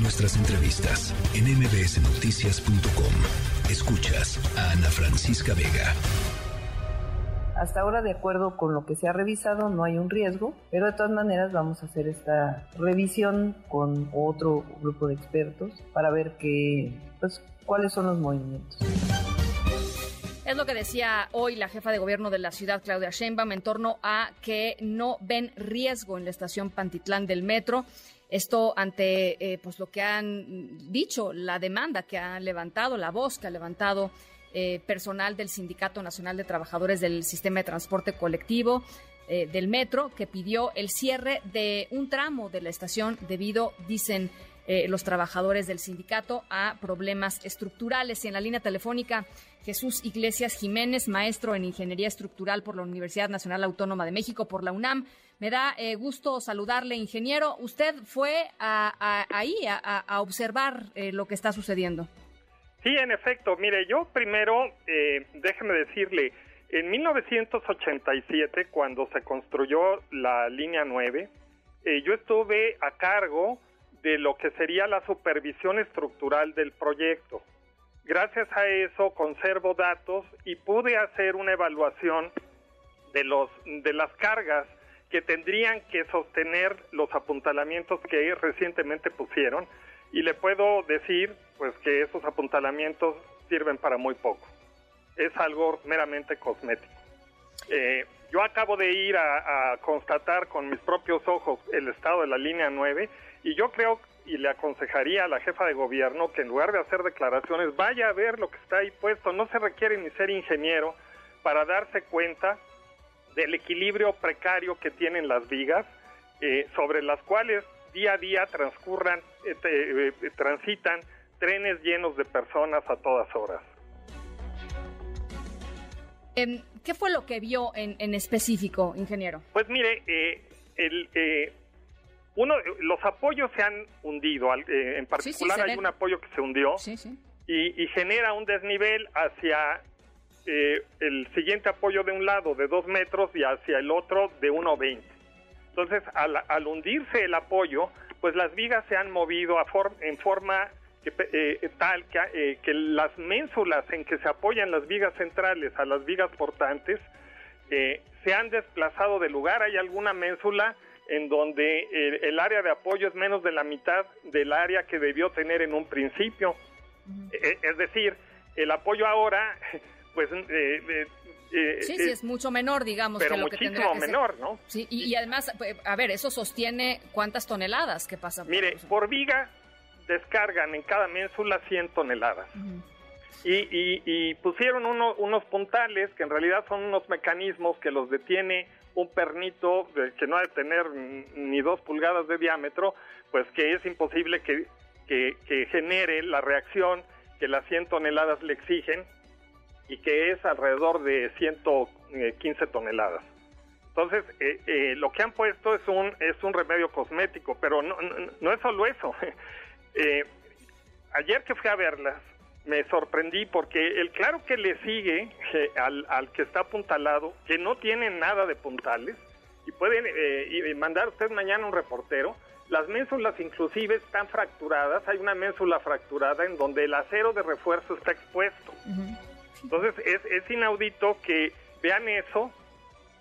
nuestras entrevistas en mbsnoticias.com. Escuchas a Ana Francisca Vega. Hasta ahora, de acuerdo con lo que se ha revisado, no hay un riesgo, pero de todas maneras vamos a hacer esta revisión con otro grupo de expertos para ver qué, pues, cuáles son los movimientos. Es lo que decía hoy la jefa de gobierno de la ciudad, Claudia Sheinbaum, en torno a que no ven riesgo en la estación Pantitlán del metro. Esto ante eh, pues lo que han dicho, la demanda que han levantado, la voz que ha levantado eh, personal del Sindicato Nacional de Trabajadores del Sistema de Transporte Colectivo eh, del Metro, que pidió el cierre de un tramo de la estación debido, dicen los trabajadores del sindicato, a problemas estructurales. Y en la línea telefónica, Jesús Iglesias Jiménez, maestro en Ingeniería Estructural por la Universidad Nacional Autónoma de México, por la UNAM. Me da gusto saludarle, ingeniero. Usted fue ahí a, observar lo que está sucediendo. Sí, en efecto. Mire, yo primero, eh, déjeme decirle, en 1987, cuando se construyó la línea 9, eh, yo estuve a cargo de lo que sería la supervisión estructural del proyecto. Gracias a eso conservo datos y pude hacer una evaluación de los de las cargas que tendrían que sostener los apuntalamientos que recientemente pusieron y le puedo decir pues que esos apuntalamientos sirven para muy poco. Es algo meramente cosmético. Eh, yo acabo de ir a, constatar con mis propios ojos el estado de la línea 9 y yo creo y le aconsejaría a la jefa de gobierno que en lugar de hacer declaraciones vaya a ver lo que está ahí puesto. No se requiere ni ser ingeniero para darse cuenta del equilibrio precario que tienen las vigas, eh, sobre las cuales día a día transcurran, este, eh, transitan trenes llenos de personas a todas horas. Em, ¿Qué fue lo que vio en, específico, ingeniero? Pues mire, eh, el, eh, uno, los apoyos se han hundido. en particular hay un apoyo que se hundió y, y, genera un desnivel hacia el siguiente apoyo de un lado de dos metros y hacia el otro de 1,20. Entonces, al, hundirse el apoyo, pues las vigas se han movido a en forma eh, tal que, eh, que, las ménsulas en que se apoyan las vigas centrales a las vigas portantes eh, se han desplazado de lugar. Hay alguna ménsula en donde el área de apoyo es menos de la mitad del área que debió tener en un principio. es decir, el apoyo ahora, pues eh, sí, sí, es mucho menor, digamos, pero que lo muchísimo que menor, ¿no? Sí, y, además, a ver, eso sostiene cuántas toneladas que pasa. Mire, por viga descargan en cada ménsula 100 toneladas. y, pusieron unos puntales que en realidad son unos mecanismos que los detiene un pernito que no ha de tener ni dos pulgadas de diámetro, pues que es imposible que, que genere la reacción que las 100 toneladas le exigen y que es alrededor de 115 toneladas. Entonces, eh, eh, lo que han puesto es un, es un remedio cosmético, pero no, no, es solo eso. Eh, ayer que fui a verlas, me sorprendí porque el claro que le sigue al, al, que está apuntalado, que no tiene nada de puntales, y pueden mandar usted mañana un reportero, las ménsulas inclusive están fracturadas, hay una ménsula fracturada en donde el acero de refuerzo está expuesto. Entonces es, es inaudito que vean eso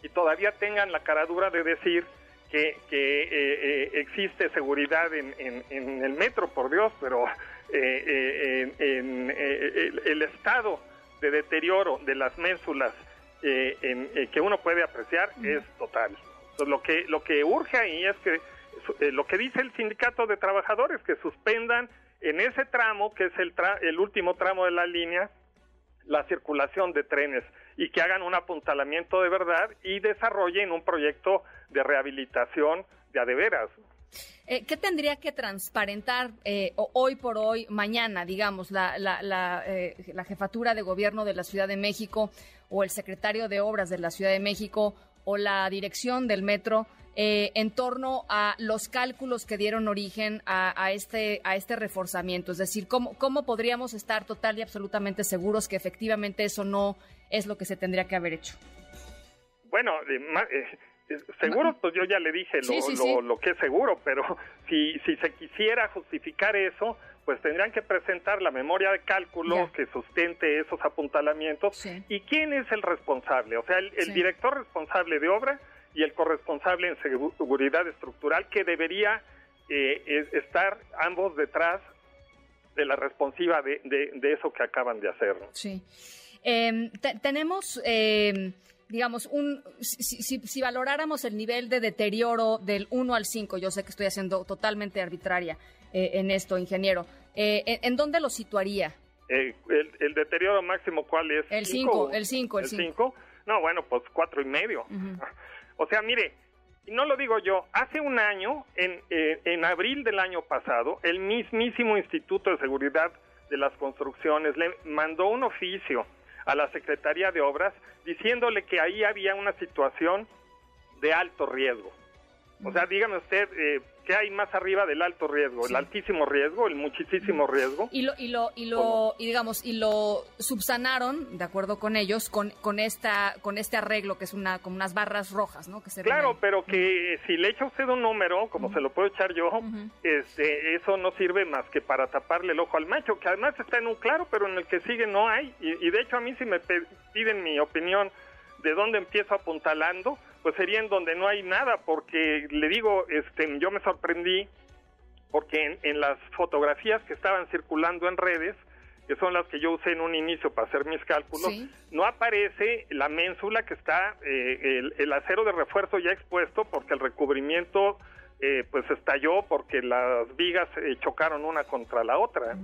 y todavía tengan la caradura de decir que, que eh, eh, existe seguridad en, en, el metro, por Dios, pero eh, en, el, estado de deterioro de las ménsulas que uno puede apreciar es total. Entonces, lo que lo que urge ahí es que lo que dice el sindicato de trabajadores que suspendan en ese tramo que es el el último tramo de la línea la circulación de trenes y que hagan un apuntalamiento de verdad y desarrollen un proyecto de rehabilitación de adeveras. Eh, ¿Qué tendría que transparentar eh, hoy por hoy, mañana, digamos, la, la, eh, la, jefatura de gobierno de la Ciudad de México o el secretario de Obras de la Ciudad de México o la dirección del metro eh, en torno a los cálculos que dieron origen a, este, a este reforzamiento? Es decir, ¿cómo, ¿cómo podríamos estar total y absolutamente seguros que efectivamente eso no es lo que se tendría que haber hecho? Bueno, seguro, pues yo ya le dije lo, lo, que es seguro, pero si, si se quisiera justificar eso, pues tendrían que presentar la memoria de cálculo que sustente esos apuntalamientos. ¿Y quién es el responsable? O sea, el, director responsable de obra y el corresponsable en seguridad estructural que debería eh, estar ambos detrás de la responsiva de, de, eso que acaban de hacer. Sí. Em, tenemos... Eh digamos, un, si, valoráramos el nivel de deterioro del 1 al 5, yo sé que estoy haciendo totalmente arbitraria eh, en esto, ingeniero, eh, ¿en, dónde lo situaría? Eh, el, deterioro máximo, ¿cuál es? El 5, el 5, el 5. No, bueno, pues cuatro y medio. O sea, mire, no lo digo yo, hace un año, en, en abril del año pasado, el mismísimo Instituto de Seguridad de las Construcciones le mandó un oficio a la Secretaría de Obras diciéndole que ahí había una situación de alto riesgo. O sea, dígame usted, eh, ¿qué hay más arriba del alto riesgo? ¿El altísimo riesgo? ¿El muchísimo riesgo? Y lo, y lo, y lo, y digamos, y lo subsanaron, de acuerdo con ellos, con, con esta, con este arreglo que es una, como unas barras rojas, ¿no? Que se claro, pero que si le echa usted un número, como se lo puedo echar yo, este, eso no sirve más que para taparle el ojo al macho, que además está en un claro, pero en el que sigue no hay. Y, y de hecho a mí si me piden mi opinión de dónde empiezo apuntalando, pues sería en donde no hay nada, porque le digo, este, yo me sorprendí porque en, las fotografías que estaban circulando en redes, que son las que yo usé en un inicio para hacer mis cálculos, no aparece la ménsula que está, eh, el, acero de refuerzo ya expuesto, porque el recubrimiento eh, pues estalló, porque las vigas eh, chocaron una contra la otra.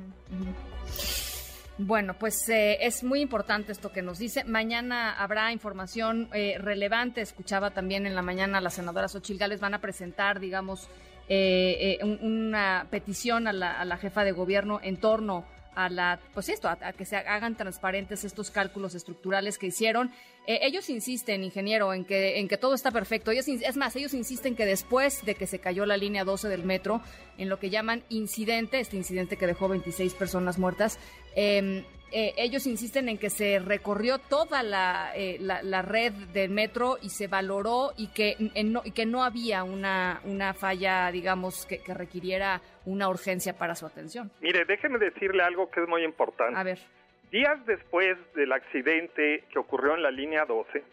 Bueno, pues eh, es muy importante esto que nos dice. Mañana habrá información eh, relevante. Escuchaba también en la mañana las senadoras Xochil Gales van a presentar, digamos, eh, una petición a la, a la, jefa de gobierno en torno a la, pues esto, a, que se hagan transparentes estos cálculos estructurales que hicieron. ellos insisten, ingeniero, en que, en que todo está perfecto. Ellos, es más, ellos insisten que después de que se cayó la línea 12 del metro, en lo que llaman incidente, este incidente que dejó 26 personas muertas, Em, eh, ellos insisten en que se recorrió toda la, eh, la, red del metro y se valoró y que, no, y que no había una, una falla, digamos, que, requiriera una urgencia para su atención. Mire, déjeme decirle algo que es muy importante. A ver. Días después del accidente que ocurrió en la línea 12,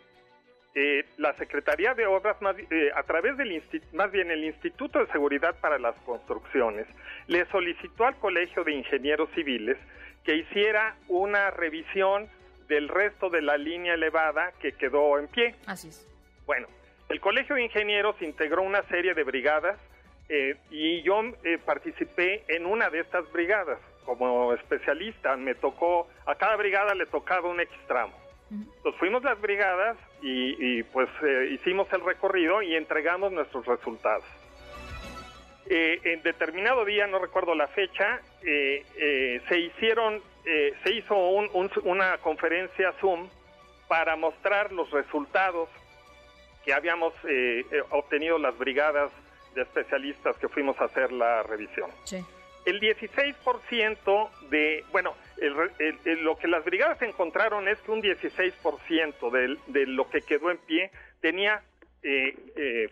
eh, la Secretaría de Obras, más, a través del más bien el Instituto de Seguridad para las Construcciones, le solicitó al Colegio de Ingenieros Civiles que hiciera una revisión del resto de la línea elevada que quedó en pie. Así es. Bueno, el Colegio de Ingenieros integró una serie de brigadas eh, y yo eh, participé en una de estas brigadas como especialista. Me tocó, a cada brigada le tocaba un X tramo. Entonces fuimos las brigadas y, pues eh, hicimos el recorrido y entregamos nuestros resultados. Eh, en determinado día, no recuerdo la fecha, eh, eh, se hicieron, se hizo una conferencia Zoom para mostrar los resultados que habíamos obtenido las brigadas de especialistas que fuimos a hacer la revisión. El 16% de, bueno, lo que las brigadas encontraron es que un 16% de, de lo que quedó en pie tenía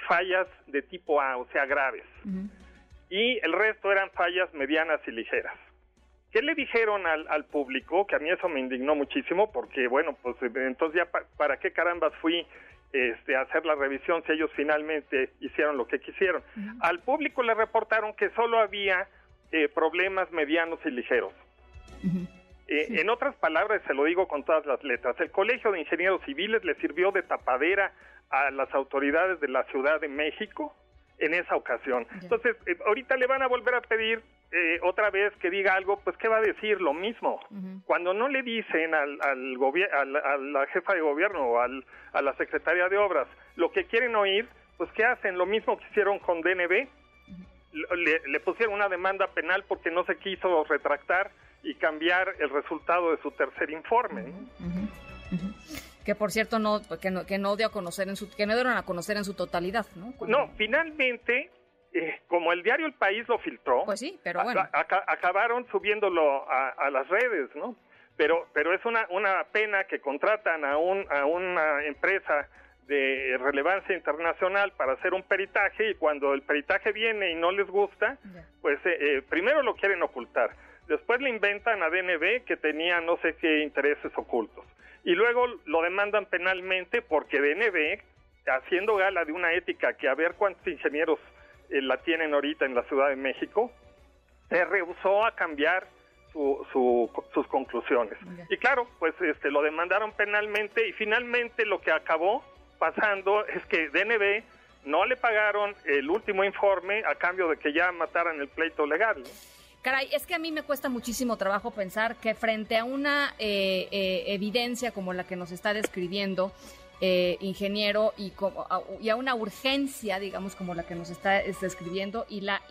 fallas de tipo A, o sea, graves y el resto eran fallas medianas y ligeras. ¿Qué le dijeron al, al público? Que a mí eso me indignó muchísimo porque, bueno, pues entonces ya para qué carambas fui este, a hacer la revisión si ellos finalmente hicieron lo que quisieron. Al público le reportaron que solo había eh, problemas medianos y ligeros. Eh, en otras palabras, se lo digo con todas las letras, el Colegio de Ingenieros Civiles le sirvió de tapadera a las autoridades de la Ciudad de México en esa ocasión. Entonces, eh, ahorita le van a volver a pedir eh, otra vez que diga algo, pues ¿qué va a decir? Lo mismo. Cuando no le dicen al, al a la jefa de gobierno o al, a la secretaria de obras lo que quieren oír, pues ¿qué hacen? Lo mismo que hicieron con DNB. Le, pusieron una demanda penal porque no se quiso retractar y cambiar el resultado de su tercer informe que por cierto no que no, que no dio a conocer en su que no dieron a conocer en su totalidad, ¿no? No, finalmente eh, como el diario El País lo filtró, pues sí, pero bueno. acabaron subiéndolo a, las redes, ¿no? Pero pero es una una pena que contratan a un a una empresa de relevancia internacional para hacer un peritaje y cuando el peritaje viene y no les gusta, pues eh, eh, primero lo quieren ocultar. Después le inventan a DNB que tenía no sé qué intereses ocultos. Y luego lo demandan penalmente porque DNB, haciendo gala de una ética que a ver cuántos ingenieros eh, la tienen ahorita en la Ciudad de México, se rehusó a cambiar sus conclusiones. Y claro, pues este, lo demandaron penalmente y finalmente lo que acabó pasando es que DNB no le pagaron el último informe a cambio de que ya mataran el pleito legal. Caray, es que a mí me cuesta muchísimo trabajo pensar que frente a una eh, eh, evidencia como la que nos está describiendo, eh, ingeniero, y, y, a una urgencia, digamos, como la que nos está, describiendo, y la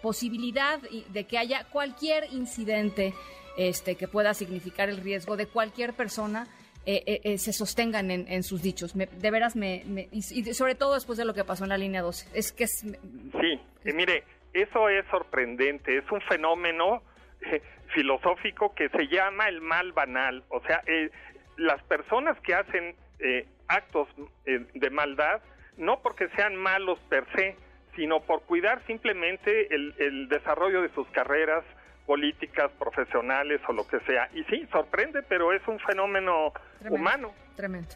posibilidad de que haya cualquier incidente este, que pueda significar el riesgo de cualquier persona, eh, eh, eh, se sostengan en, sus dichos. de veras, me, y, sobre todo después de lo que pasó en la línea 12. Es que es, sí, mire, eso es sorprendente, es un fenómeno filosófico que se llama el mal banal. O sea, las personas que hacen actos de maldad, no porque sean malos per se, sino por cuidar simplemente el, el desarrollo de sus carreras, políticas, profesionales o lo que sea. Y sí, sorprende, pero es un fenómeno humano. Tremendo.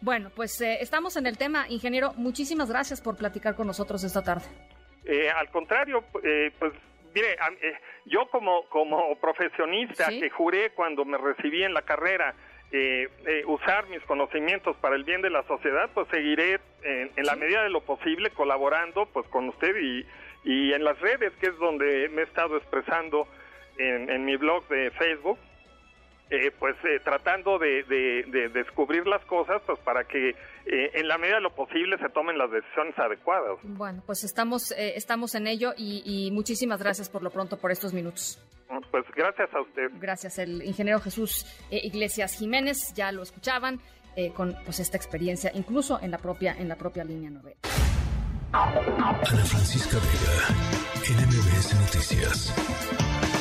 Bueno, pues eh, estamos en el tema, ingeniero. Muchísimas gracias por platicar con nosotros esta tarde. Eh, al contrario, eh, pues mire, yo como, como profesionista que juré cuando me recibí en la carrera usar mis conocimientos para el bien de la sociedad, pues seguiré en, la medida de lo posible colaborando pues con usted y, y en las redes, que es donde me he estado expresando en, mi blog de Facebook, eh, pues eh, tratando de, descubrir las cosas pues para que eh, en la medida de lo posible se tomen las decisiones adecuadas. Bueno, pues estamos, estamos en ello y, muchísimas gracias por lo pronto por estos minutos. Pues gracias a usted. Gracias, el ingeniero Jesús Iglesias Jiménez, ya lo escuchaban, con pues esta experiencia incluso en la propia, en la propia línea 9. Ana Francisca Vega, NMBS Noticias.